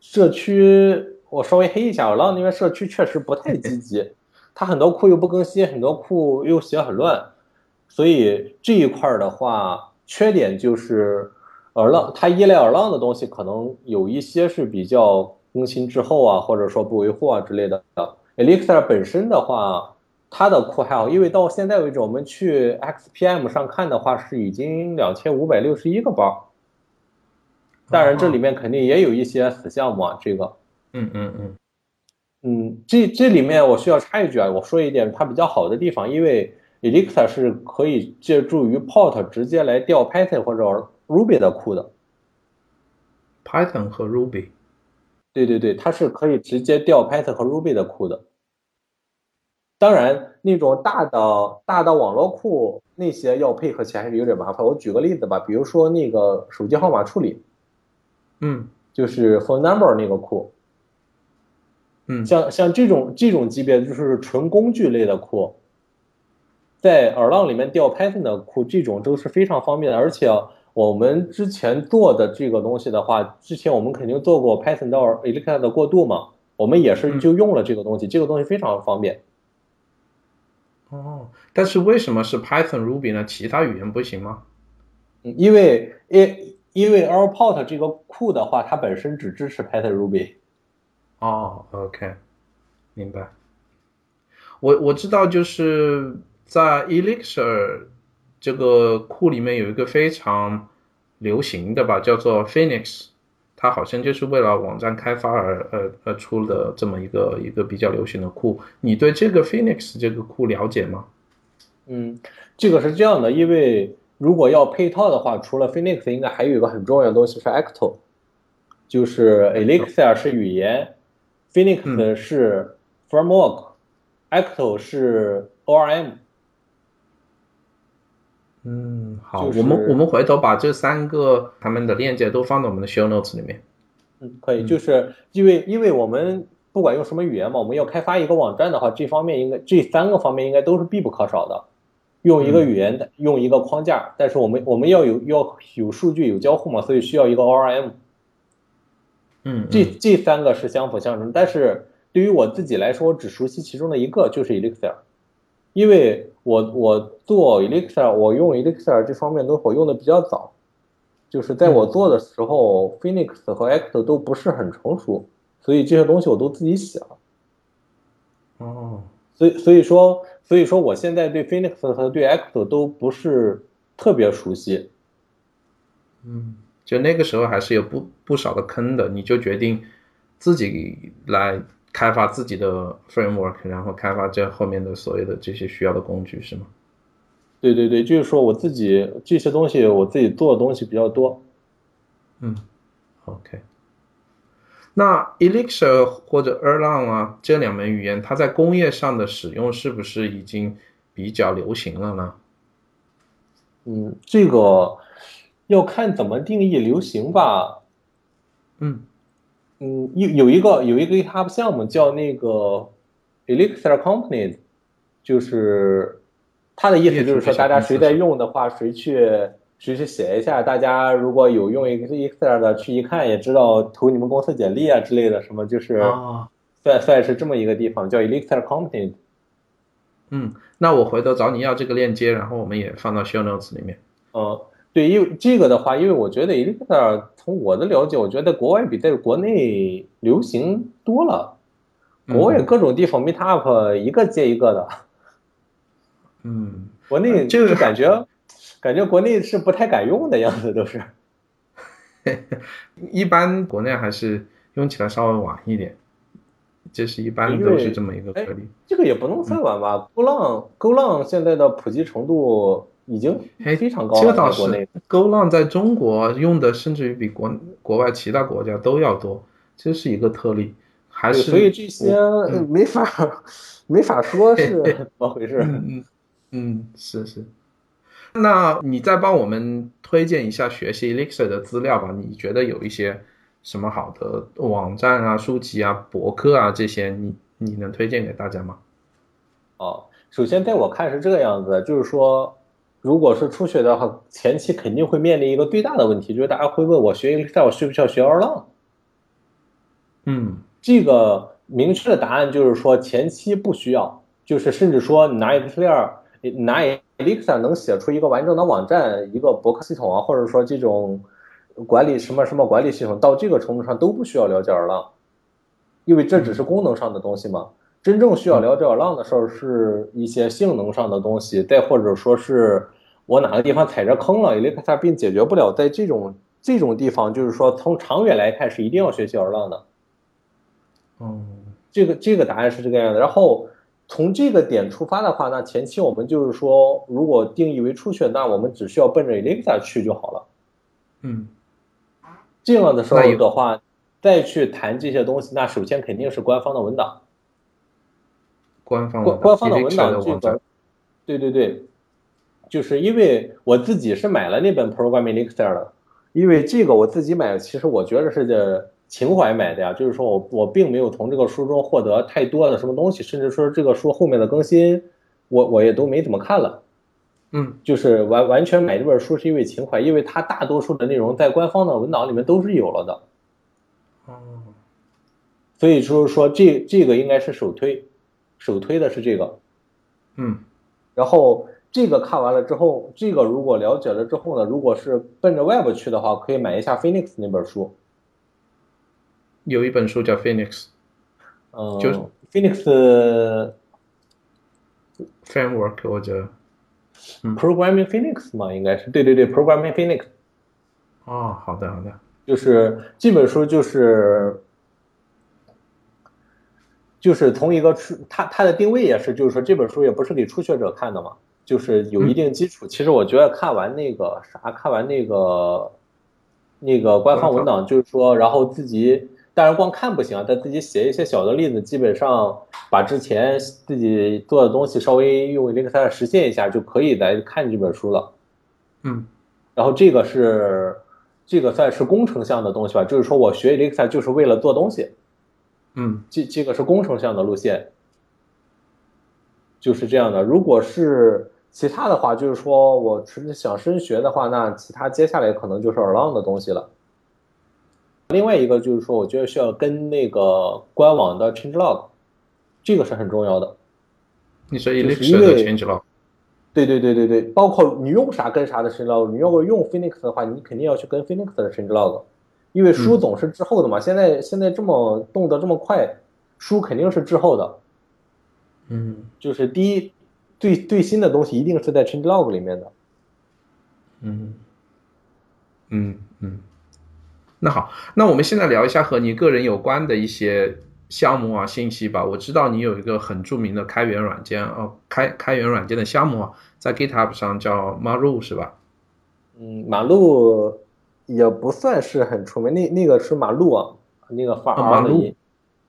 社区。我稍微黑一下，我浪那边社区确实不太积极，它很多库又不更新，很多库又写很乱，所以这一块的话，缺点就是耳浪它依赖耳浪的东西可能有一些是比较更新滞后啊，或者说不维护啊之类的。Elixir 本身的话，它的库还好，因为到现在为止，我们去 XPM 上看的话是已经两千五百六十一个包，当然这里面肯定也有一些死项目啊，这个。嗯嗯嗯，嗯，这这里面我需要插一句啊，我说一点它比较好的地方，因为 Elixir 是可以借助于 Port 直接来调 Python 或者 Ruby 的库的。Python 和 Ruby，对对对，它是可以直接调 Python 和 Ruby 的库的。当然，那种大的大的网络库那些要配合起来还是有点麻烦。我举个例子吧，比如说那个手机号码处理，嗯，就是 Phone Number 那个库。嗯，像像这种这种级别就是纯工具类的库，在耳浪里面调 Python 的库，这种都是非常方便的。而且我们之前做的这个东西的话，之前我们肯定做过 Python 到 Elixir 的过渡嘛，我们也是就用了这个东西，这个东西非常方便。哦，但是为什么是 Python、Ruby 呢？其他语言不行吗？嗯，因为因因为 Airport 这个库的话，它本身只支持 Python、Ruby。哦，OK，明白。我我知道，就是在 Elixir 这个库里面有一个非常流行的吧，叫做 Phoenix，它好像就是为了网站开发而而而出的这么一个一个比较流行的库。你对这个 Phoenix 这个库了解吗？嗯，这个是这样的，因为如果要配套的话，除了 Phoenix，应该还有一个很重要的东西是 Acto，就是 Elixir 是语言，Phoenix 是 framework，Acto 是 ORM。嗯，好，我们我们回头把这三个他们的链接都放到我们的 show notes 里面。嗯，可以，就是因为因为我们不管用什么语言嘛，我们要开发一个网站的话，这方面应该这三个方面应该都是必不可少的。用一个语言，用一个框架，但是我们我们要有要有数据有交互嘛，所以需要一个 ORM。嗯，这这三个是相辅相成，但是对于我自己来说，我只熟悉其中的一个，就是 Elixir。因为我我做 Elixir，我用 Elixir 这方面东西我用的比较早，就是在我做的时候，Phoenix 和 Acto 都不是很成熟，所以这些东西我都自己写了。哦，所以所以说所以说我现在对 Phoenix 和对 Acto 都不是特别熟悉。嗯，就那个时候还是有不不少的坑的，你就决定自己来。开发自己的 framework，然后开发这后面的所有的这些需要的工具，是吗？对对对，就是说我自己这些东西，我自己做的东西比较多。嗯，OK。那 Elixir 或者 Erlang 啊这两门语言，它在工业上的使用是不是已经比较流行了呢？嗯，这个要看怎么定义流行吧。嗯。嗯，有有一个有一个 GitHub 项目叫那个 Elixir Companies，就是他的意思就是说，大家谁在用的话，谁去谁去写一下。大家如果有用 Elixir 的，去一看也知道投你们公司简历啊之类的，什么就是算算是这么一个地方，叫 Elixir Companies。嗯，那我回头找你要这个链接，然后我们也放到 Show Notes 里面。嗯。对，因为这个的话，因为我觉得 Elixir 从我的了解，我觉得国外比在国内流行多了。国外各种地方 Meetup 一个接一个的。嗯，国内就是感觉，感觉国内是不太敢用的样子，都是。一般国内还是用起来稍微晚一点，这是一般都是这么一个颗粒。这个也不能算晚吧？Go 浪 Go 浪现在的普及程度。已经非常高了。这倒是 Go 浪在中国用的甚至于比国国外其他国家都要多，这是一个特例。还是所以这些没法没法说是怎么回事。嗯嗯，是是。那你再帮我们推荐一下学习 Elixir 的资料吧？你觉得有一些什么好的网站啊、书籍啊、博客啊这些，你你能推荐给大家吗？哦，首先在我看是这个样子，就是说。如果是初学的话，前期肯定会面临一个最大的问题，就是大家会问我学我需不需要学 Erlang？嗯，这个明确的答案就是说前期不需要，就是甚至说拿 Excel 拿 Elixir 能写出一个完整的网站、一个博客系统啊，或者说这种管理什么什么管理系统，到这个程度上都不需要了解 Erlang，因为这只是功能上的东西嘛。真正需要了解浪的时候，是一些性能上的东西，再或者说是我哪个地方踩着坑了，Elixir 并解决不了，在这种这种地方，就是说从长远来看是一定要学习浪的。嗯，这个这个答案是这个样的。然后从这个点出发的话，那前期我们就是说，如果定义为初学，那我们只需要奔着 Elixir 去就好了。嗯，这样的时候的话，再去谈这些东西，那首先肯定是官方的文档。官方官官方的文档这个，对对对，就是因为我自己是买了那本 Programming Excel 的，因为这个我自己买，其实我觉得是这情怀买的呀，就是说我我并没有从这个书中获得太多的什么东西，甚至说这个书后面的更新，我我也都没怎么看了，嗯，就是完完全买这本书是因为情怀，因为它大多数的内容在官方的文档里面都是有了的，哦，所以就是说这这个应该是首推。首推的是这个，嗯，然后这个看完了之后，这个如果了解了之后呢，如果是奔着 Web 去的话，可以买一下 Phoenix 那本书。有一本书叫 Phoenix，嗯，就是 Phoenix framework 或者 Programming Phoenix 嘛，应该是对对对，Programming Phoenix。哦，好的好的，就是这本书就是就是从一个初，它它的定位也是，就是说这本书也不是给初学者看的嘛，就是有一定基础。其实我觉得看完那个啥，看完那个那个官方文档，就是说，然后自己当然光看不行啊，但自己写一些小的例子，基本上把之前自己做的东西稍微用 Elixir 实现一下，就可以来看这本书了。嗯，然后这个是这个算是工程项的东西吧，就是说我学 Elixir 就是为了做东西。嗯，这这个是工程项的路线，就是这样的。如果是其他的话，就是说我纯是想深学的话，那其他接下来可能就是 Erlang 的东西了。另外一个就是说，我觉得需要跟那个官网的 changelog，这个是很重要的。你说因 Elixir 的 changelog，对对对对对，包括你用啥跟啥的 changelog，你要是用 Phoenix 的话，你肯定要去跟 Phoenix 的 changelog，因为书总是滞后的嘛。现在现在这么动得这么快，书肯定是滞后的。嗯就是第一，最最新的东西一定是在 changelog 里面的。嗯嗯嗯，那好，那我们现在聊一下和你个人有关的一些项目啊信息吧。我知道你有一个很著名的开源软件哦，开开源软件的项目啊，在 GitHub 上叫 Maru 是吧？嗯，马路也不算是很出名，那那个是马路啊，那个发 R 的路音，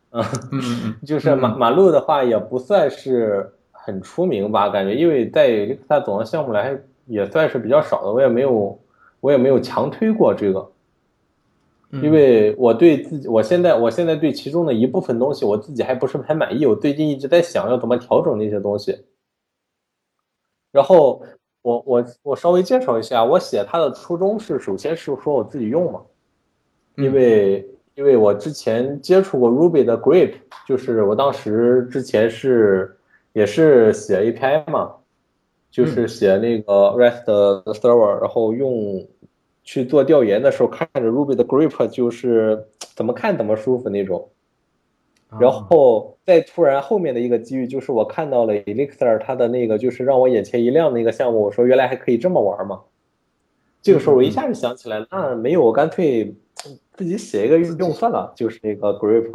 啊 嗯就是马马路的话也不算是很出名吧，感觉因为在它总的项目来也算是比较少的，我也没有我也没有强推过这个。嗯因为我对自己，我现在我现在对其中的一部分东西，我自己还不是很满意。我最近一直在想要怎么调整那些东西。然后我我我稍微介绍一下，我写它的初衷是，首先是说我自己用嘛，因为因为我之前接触过 Ruby 的 Grip，就是我当时之前是也是写 API 嘛，就是写那个 REST 的 server，然后用去做调研的时候，看着 Ruby 的 Grip 就是怎么看怎么舒服那种。然后再突然后面的一个机遇，就是我看到了 Elixir 它的那个就是让我眼前一亮的一个项目，我说原来还可以这么玩嘛。这个时候我一下就想起来，那没有我干脆自己写一个用算了，就是那个 Grip，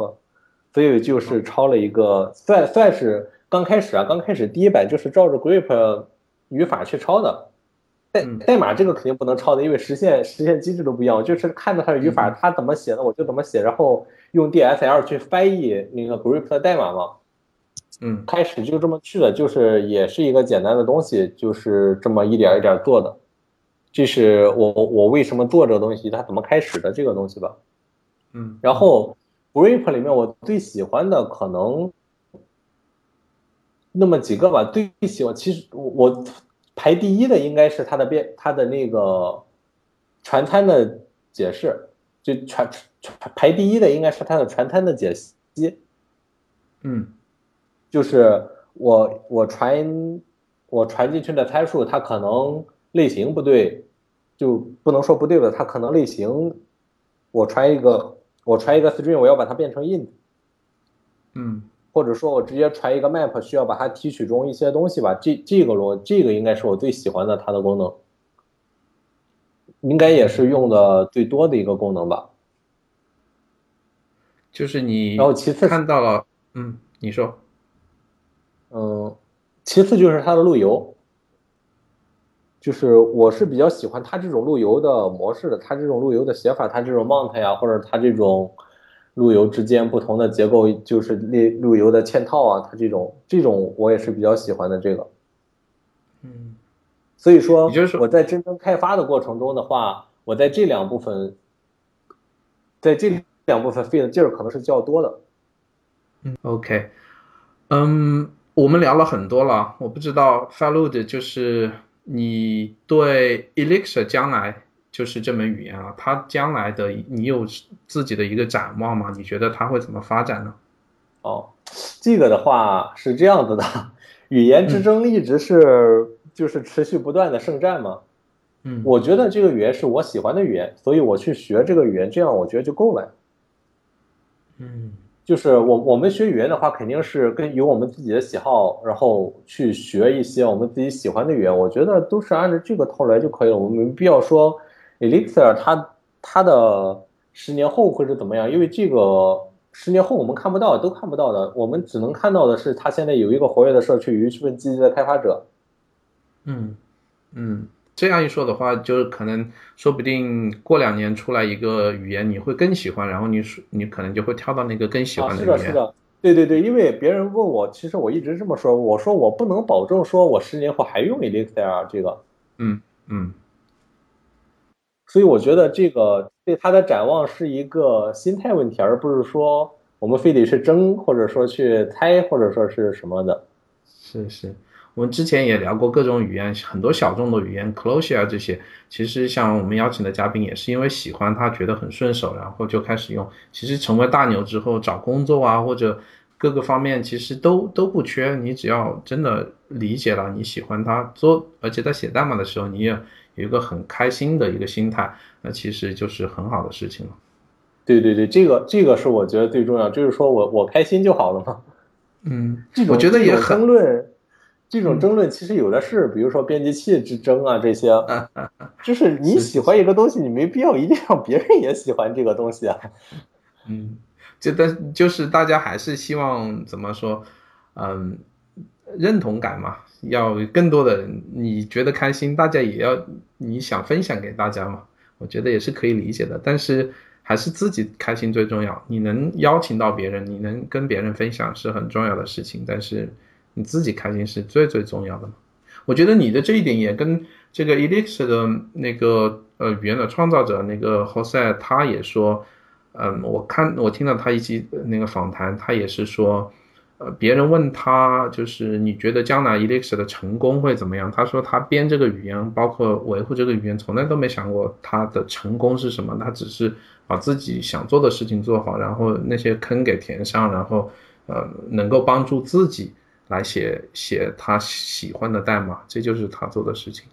所以就是抄了一个算算是刚开始啊，刚开始第一版就是照着 Grip 语法去抄的。代代码这个肯定不能抄的，因为实现实现机制都不一样。我就是看到它的语法，它怎么写的我就怎么写，然后用 DSL 去翻译那个 Grip 的代码嘛。嗯，开始就这么去的，就是也是一个简单的东西，就是这么一点一点做的。这是我我为什么做这个东西，它怎么开始的这个东西吧。嗯，然后 Grip 里面我最喜欢的可能那么几个吧，最喜欢其实我。排第一的应该是它的变，它的那个传参的解释，就传传排第一的应该是它的传参的解析。嗯，就是我我传我传进去的参数，它可能类型不对，就不能说不对吧？它可能类型，我传一个我传一个 string，我要把它变成 int。嗯。或者说我直接传一个 map，需要把它提取中一些东西吧。这这个逻这个应该是我最喜欢的它的功能，应该也是用的最多的一个功能吧。就是你，然后其次看到了，嗯，你说，嗯，其次就是它的路由，就是我是比较喜欢它这种路由的模式的，它这种路由的写法，它这种 mount 呀，或者它这种。路由之间不同的结构，就是路路由的嵌套啊，它这种这种我也是比较喜欢的这个，嗯，所以说就是我在真正开发的过程中的话，我在这两部分，在这两部分费的劲儿可能是较多的。嗯，OK，嗯，我们聊了很多了，我不知道 Falud 就是你对 Elixir 将来。就是这门语言啊，它将来的你有自己的一个展望吗？你觉得它会怎么发展呢？哦，这个的话是这样子的，语言之争一直是就是持续不断的圣战嘛。嗯，我觉得这个语言是我喜欢的语言，所以我去学这个语言，这样我觉得就够了。嗯，就是我我们学语言的话，肯定是跟有我们自己的喜好，然后去学一些我们自己喜欢的语言。我觉得都是按照这个套来就可以了，我们没必要说 Elixir 它它的十年后会是怎么样，因为这个十年后我们看不到，都看不到的，我们只能看到的是它现在有一个活跃的社区，有一份积极的开发者。嗯嗯。这样一说的话，就是可能说不定过两年出来一个语言，你会更喜欢，然后你你可能就会跳到那个更喜欢的语言。是的，是的，对对对，因为别人问我，其实我一直这么说，我说我不能保证说我十年后还用 Elixir 这个。嗯嗯。所以我觉得这个对他的展望是一个心态问题，而不是说我们非得去争，或者说去猜，或者说是什么的。是是。我们之前也聊过各种语言，很多小众的语言，Clojure 这些，其实像我们邀请的嘉宾也是因为喜欢他，觉得很顺手，然后就开始用。其实成为大牛之后，找工作啊，或者各个方面其实都都不缺。你只要真的理解了，你喜欢它做，而且在写代码的时候，你也有一个很开心的一个心态，那其实就是很好的事情了。对对对，这个这个是我觉得最重要，就是说我我开心就好了嘛。嗯，这种我觉得也很争论。这种争论其实有的是，比如说编辑器之争啊，这些，就是你喜欢一个东西，你没必要一定让别人也喜欢这个东西啊。嗯，就但就是大家还是希望怎么说，嗯，认同感嘛，要更多的你觉得开心，大家也要你想分享给大家嘛，我觉得也是可以理解的。但是还是自己开心最重要，你能邀请到别人，你能跟别人分享是很重要的事情，但是。你自己开心是最最重要的嘛？我觉得你的这一点也跟这个 Elixir 的那个呃语言的创造者那个 Jose 他也说，嗯，我看我听到他一期那个访谈，他也是说，呃，别人问他就是你觉得将来 Elixir 的成功会怎么样？他说他编这个语言，包括维护这个语言，从来都没想过他的成功是什么，他只是把自己想做的事情做好，然后那些坑给填上，然后呃能够帮助自己。来写写他喜欢的代码，这就是他做的事情。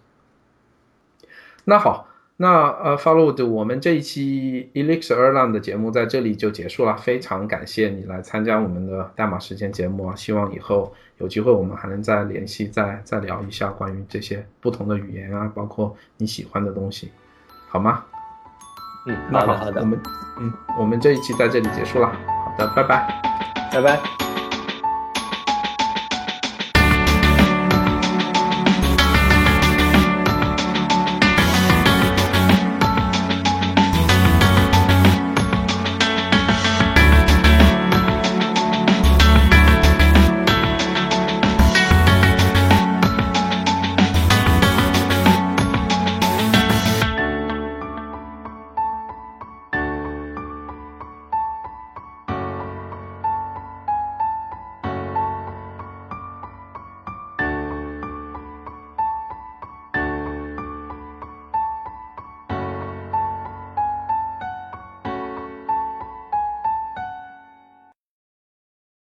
那好，那呃，follow 的我们这一期 Elixir Erlang 的节目在这里就结束了。非常感谢你来参加我们的代码时间节目啊！希望以后有机会我们还能再联系，再再聊一下关于这些不同的语言啊，包括你喜欢的东西，好吗？嗯，那好的，我们嗯，我们这一期在这里结束了。好的，拜拜，拜拜。